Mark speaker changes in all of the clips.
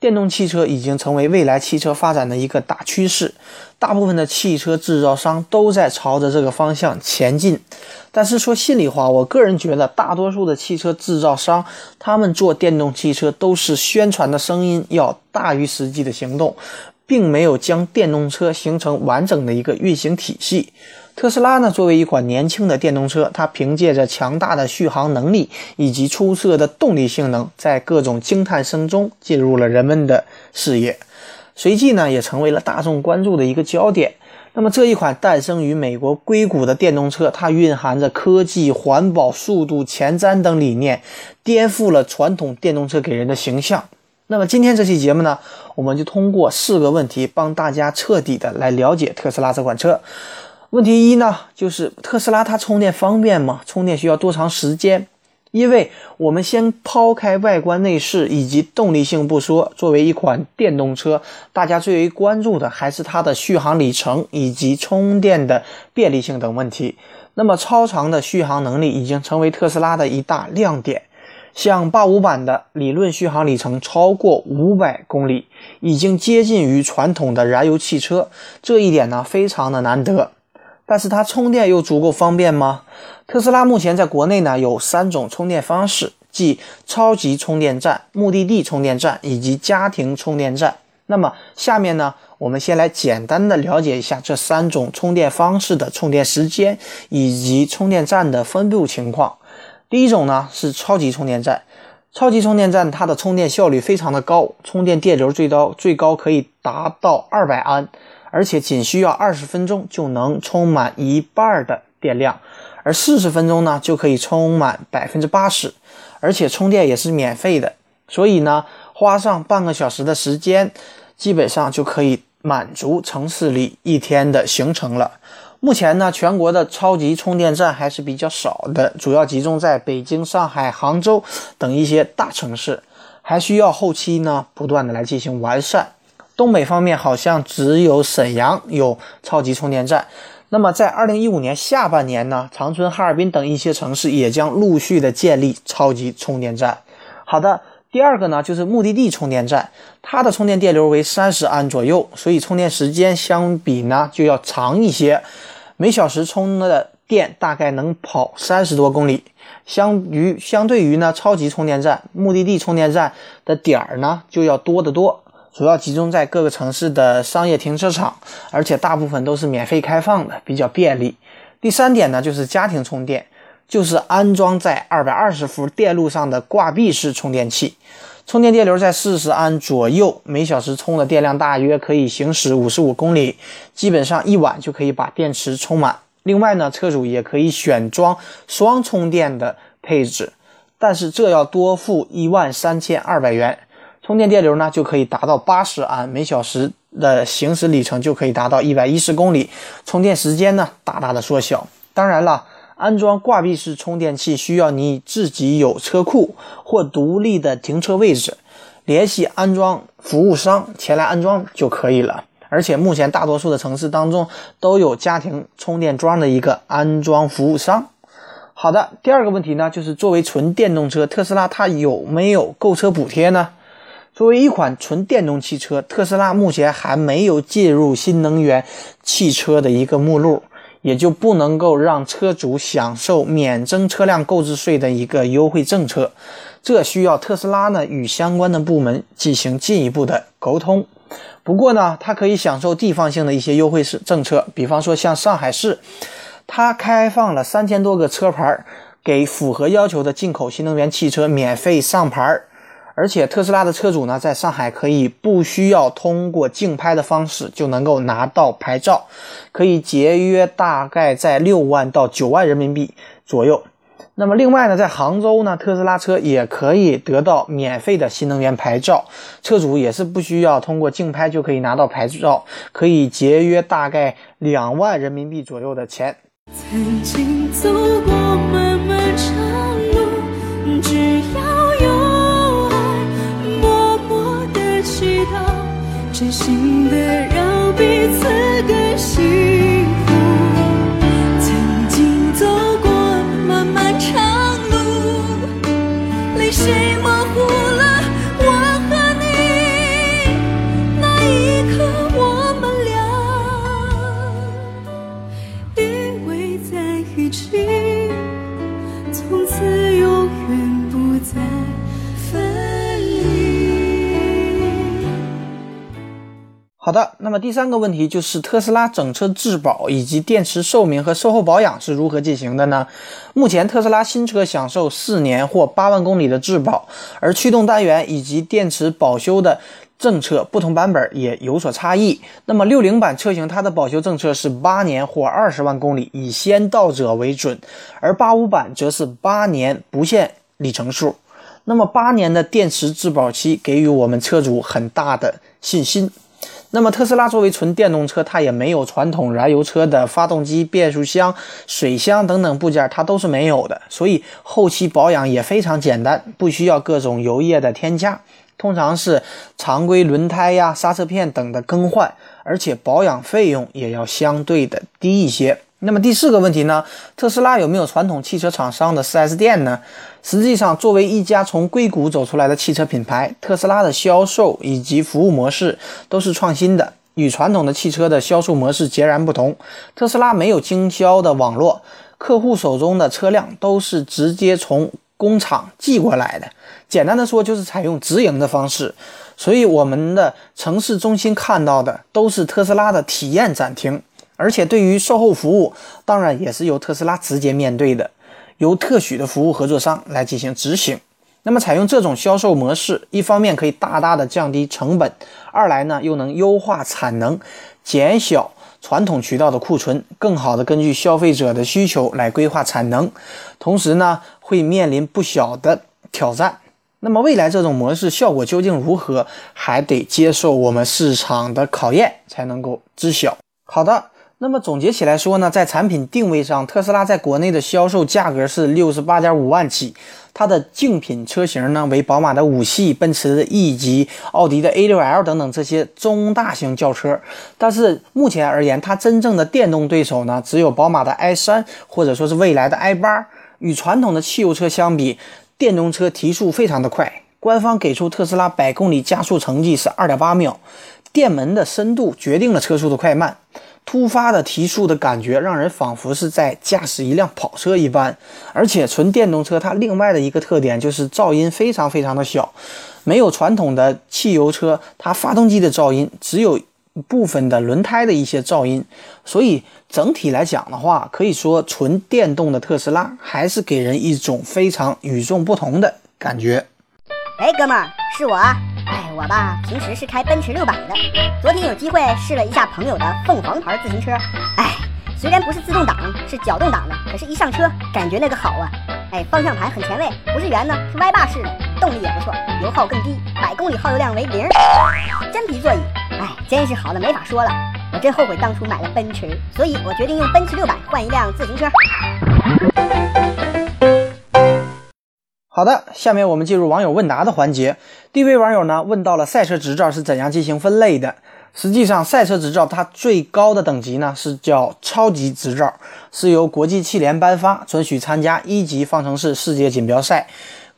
Speaker 1: 电动汽车已经成为未来汽车发展的一个大趋势，大部分的汽车制造商都在朝着这个方向前进。但是说心里话，我个人觉得，大多数的汽车制造商，他们做电动汽车都是宣传的声音要大于实际的行动，并没有将电动车形成完整的一个运行体系。特斯拉呢，作为一款年轻的电动车，它凭借着强大的续航能力以及出色的动力性能，在各种惊叹声中进入了人们的视野，随即呢，也成为了大众关注的一个焦点。那么，这一款诞生于美国硅谷的电动车，它蕴含着科技、环保、速度、前瞻等理念，颠覆了传统电动车给人的形象。那么，今天这期节目呢，我们就通过四个问题，帮大家彻底的来了解特斯拉这款车。问题一呢，就是特斯拉它充电方便吗？充电需要多长时间？因为我们先抛开外观内饰以及动力性不说，作为一款电动车，大家最为关注的还是它的续航里程以及充电的便利性等问题。那么超长的续航能力已经成为特斯拉的一大亮点，像八五版的理论续航里程超过五百公里，已经接近于传统的燃油汽车，这一点呢非常的难得。但是它充电又足够方便吗？特斯拉目前在国内呢有三种充电方式，即超级充电站、目的地充电站以及家庭充电站。那么下面呢，我们先来简单的了解一下这三种充电方式的充电时间以及充电站的分布情况。第一种呢是超级充电站，超级充电站它的充电效率非常的高，充电电流最高最高可以达到二百安。而且仅需要二十分钟就能充满一半的电量，而四十分钟呢就可以充满百分之八十，而且充电也是免费的，所以呢花上半个小时的时间，基本上就可以满足城市里一天的行程了。目前呢全国的超级充电站还是比较少的，主要集中在北京、上海、杭州等一些大城市，还需要后期呢不断的来进行完善。东北方面好像只有沈阳有超级充电站，那么在二零一五年下半年呢，长春、哈尔滨等一些城市也将陆续的建立超级充电站。好的，第二个呢就是目的地充电站，它的充电电流为三十安左右，所以充电时间相比呢就要长一些，每小时充的电大概能跑三十多公里，相于相对于呢超级充电站，目的地充电站的点儿呢就要多得多。主要集中在各个城市的商业停车场，而且大部分都是免费开放的，比较便利。第三点呢，就是家庭充电，就是安装在二百二十伏电路上的挂壁式充电器，充电电流在四十安左右，每小时充的电量大约可以行驶五十五公里，基本上一晚就可以把电池充满。另外呢，车主也可以选装双充电的配置，但是这要多付一万三千二百元。充电电流呢就可以达到八十安，每小时的行驶里程就可以达到一百一十公里，充电时间呢大大的缩小。当然了，安装挂壁式充电器需要你自己有车库或独立的停车位置，联系安装服务商前来安装就可以了。而且目前大多数的城市当中都有家庭充电桩的一个安装服务商。好的，第二个问题呢就是作为纯电动车，特斯拉它有没有购车补贴呢？作为一款纯电动汽车，特斯拉目前还没有进入新能源汽车的一个目录，也就不能够让车主享受免征车辆购置税的一个优惠政策。这需要特斯拉呢与相关的部门进行进一步的沟通。不过呢，它可以享受地方性的一些优惠是政策，比方说像上海市，它开放了三千多个车牌，给符合要求的进口新能源汽车免费上牌。而且特斯拉的车主呢，在上海可以不需要通过竞拍的方式就能够拿到牌照，可以节约大概在六万到九万人民币左右。那么另外呢，在杭州呢，特斯拉车也可以得到免费的新能源牌照，车主也是不需要通过竞拍就可以拿到牌照，可以节约大概两万人民币左右的钱。
Speaker 2: 曾经走过漫漫长路，真心的让彼此
Speaker 1: 那么第三个问题就是特斯拉整车质保以及电池寿命和售后保养是如何进行的呢？目前特斯拉新车享受四年或八万公里的质保，而驱动单元以及电池保修的政策不同版本也有所差异。那么六零版车型它的保修政策是八年或二十万公里，以先到者为准，而八五版则是八年不限里程数。那么八年的电池质保期给予我们车主很大的信心。那么特斯拉作为纯电动车，它也没有传统燃油车的发动机、变速箱、水箱等等部件，它都是没有的，所以后期保养也非常简单，不需要各种油液的添加，通常是常规轮胎呀、刹车片等的更换，而且保养费用也要相对的低一些。那么第四个问题呢？特斯拉有没有传统汽车厂商的 4S 店呢？实际上，作为一家从硅谷走出来的汽车品牌，特斯拉的销售以及服务模式都是创新的，与传统的汽车的销售模式截然不同。特斯拉没有经销的网络，客户手中的车辆都是直接从工厂寄过来的。简单的说，就是采用直营的方式。所以，我们的城市中心看到的都是特斯拉的体验展厅。而且对于售后服务，当然也是由特斯拉直接面对的，由特许的服务合作商来进行执行。那么采用这种销售模式，一方面可以大大的降低成本，二来呢又能优化产能，减小传统渠道的库存，更好的根据消费者的需求来规划产能，同时呢会面临不小的挑战。那么未来这种模式效果究竟如何，还得接受我们市场的考验才能够知晓。好的。那么总结起来说呢，在产品定位上，特斯拉在国内的销售价格是六十八点五万起，它的竞品车型呢为宝马的五系、奔驰的 E 级、奥迪的 A6L 等等这些中大型轿车。但是目前而言，它真正的电动对手呢，只有宝马的 i3 或者说是未来的 i8。与传统的汽油车相比，电动车提速非常的快，官方给出特斯拉百公里加速成绩是二点八秒，电门的深度决定了车速的快慢。突发的提速的感觉，让人仿佛是在驾驶一辆跑车一般。而且纯电动车它另外的一个特点就是噪音非常非常的小，没有传统的汽油车它发动机的噪音，只有部分的轮胎的一些噪音。所以整体来讲的话，可以说纯电动的特斯拉还是给人一种非常与众不同的感觉。
Speaker 3: 哎，哥们儿，是我。我吧，平时是开奔驰六百的。昨天有机会试了一下朋友的凤凰牌自行车。哎，虽然不是自动挡，是脚动挡的，可是一上车感觉那个好啊。哎，方向盘很前卫，不是圆的，是歪把式的，动力也不错，油耗更低，百公里耗油量为零。真皮座椅，哎，真是好的没法说了。我真后悔当初买了奔驰，所以我决定用奔驰六百换一辆自行车。
Speaker 1: 好的，下面我们进入网友问答的环节。第一位网友呢问到了赛车执照是怎样进行分类的。实际上，赛车执照它最高的等级呢是叫超级执照，是由国际汽联颁发，准许参加一级方程式世界锦标赛。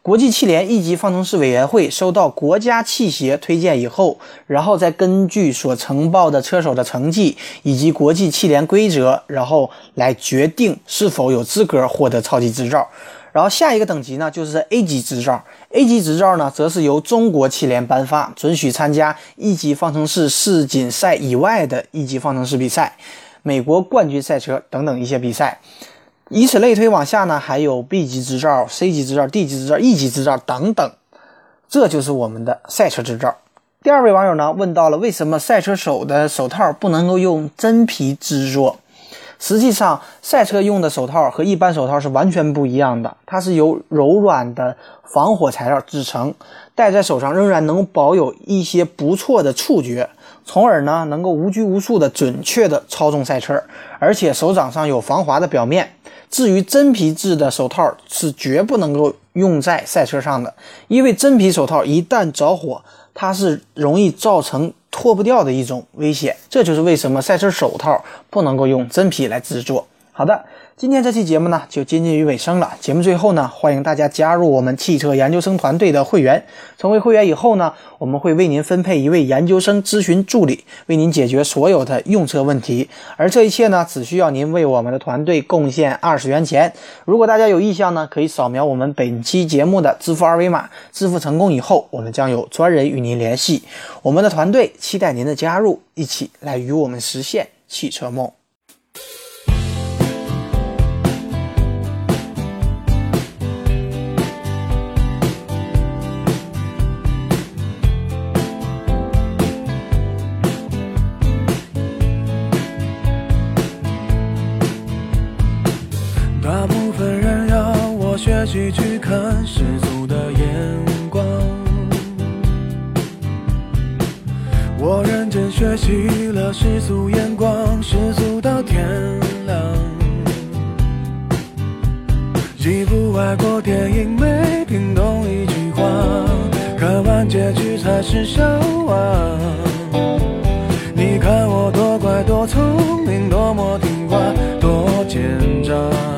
Speaker 1: 国际汽联一级方程式委员会收到国家汽协推荐以后，然后再根据所呈报的车手的成绩以及国际汽联规则，然后来决定是否有资格获得超级执照。然后下一个等级呢，就是 A 级执照。A 级执照呢，则是由中国汽联颁发，准许参加一级方程式世锦赛以外的一级方程式比赛、美国冠军赛车等等一些比赛。以此类推往下呢，还有 B 级执照、C 级执照、D 级执照、E 级执照等等。这就是我们的赛车执照。第二位网友呢，问到了为什么赛车手的手套不能够用真皮制作？实际上，赛车用的手套和一般手套是完全不一样的，它是由柔软的防火材料制成，戴在手上仍然能保有一些不错的触觉，从而呢能够无拘无束的准确的操纵赛车，而且手掌上有防滑的表面。至于真皮质的手套是绝不能够用在赛车上的，因为真皮手套一旦着火，它是容易造成脱不掉的一种危险。这就是为什么赛车手套不能够用真皮来制作。好的。今天这期节目呢就接近于尾声了。节目最后呢，欢迎大家加入我们汽车研究生团队的会员。成为会员以后呢，我们会为您分配一位研究生咨询助理，为您解决所有的用车问题。而这一切呢，只需要您为我们的团队贡献二十元钱。如果大家有意向呢，可以扫描我们本期节目的支付二维码。支付成功以后，我们将有专人与您联系。我们的团队期待您的加入，一起来与我们实现汽车梦。
Speaker 4: 学习去看世俗的眼光，我认真学习了世俗眼光，世俗到天亮。一部外国电影没听懂一句话，看完结局才是笑话。你看我多乖多聪明，多么听话，多奸诈。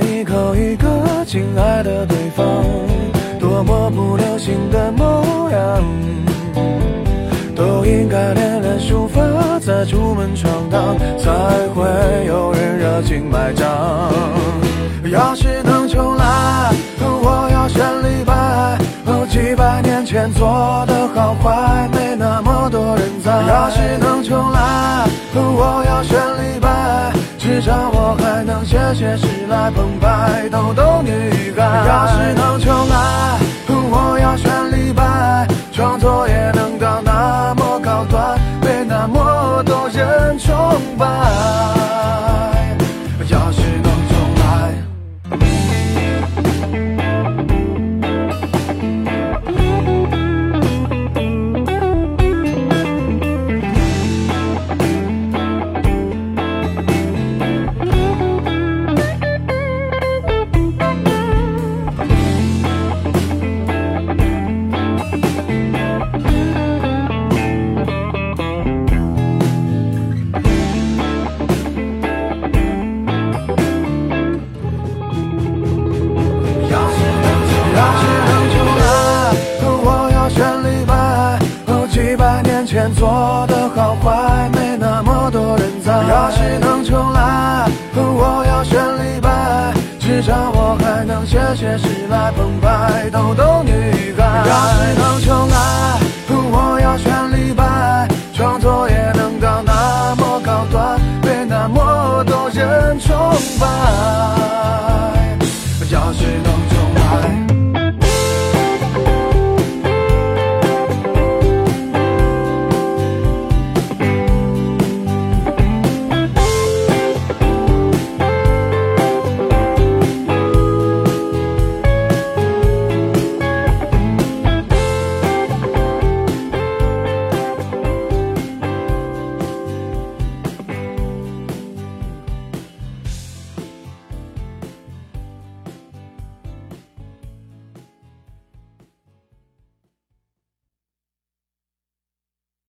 Speaker 4: 一口一个亲爱的对方，多么不流行的模样。都应该练练书法，再出门闯荡，才会有人热情买账。要是能重来，我要选李白。哦，几百年前做的好坏，没那么多人在。要是能重来，我要选至少我还能写写诗来澎湃逗逗女孩。要是能重来，还能写写诗来澎湃逗逗女孩。要是能重来，我要选李白，创作也能到那么高端，被那么多人崇拜。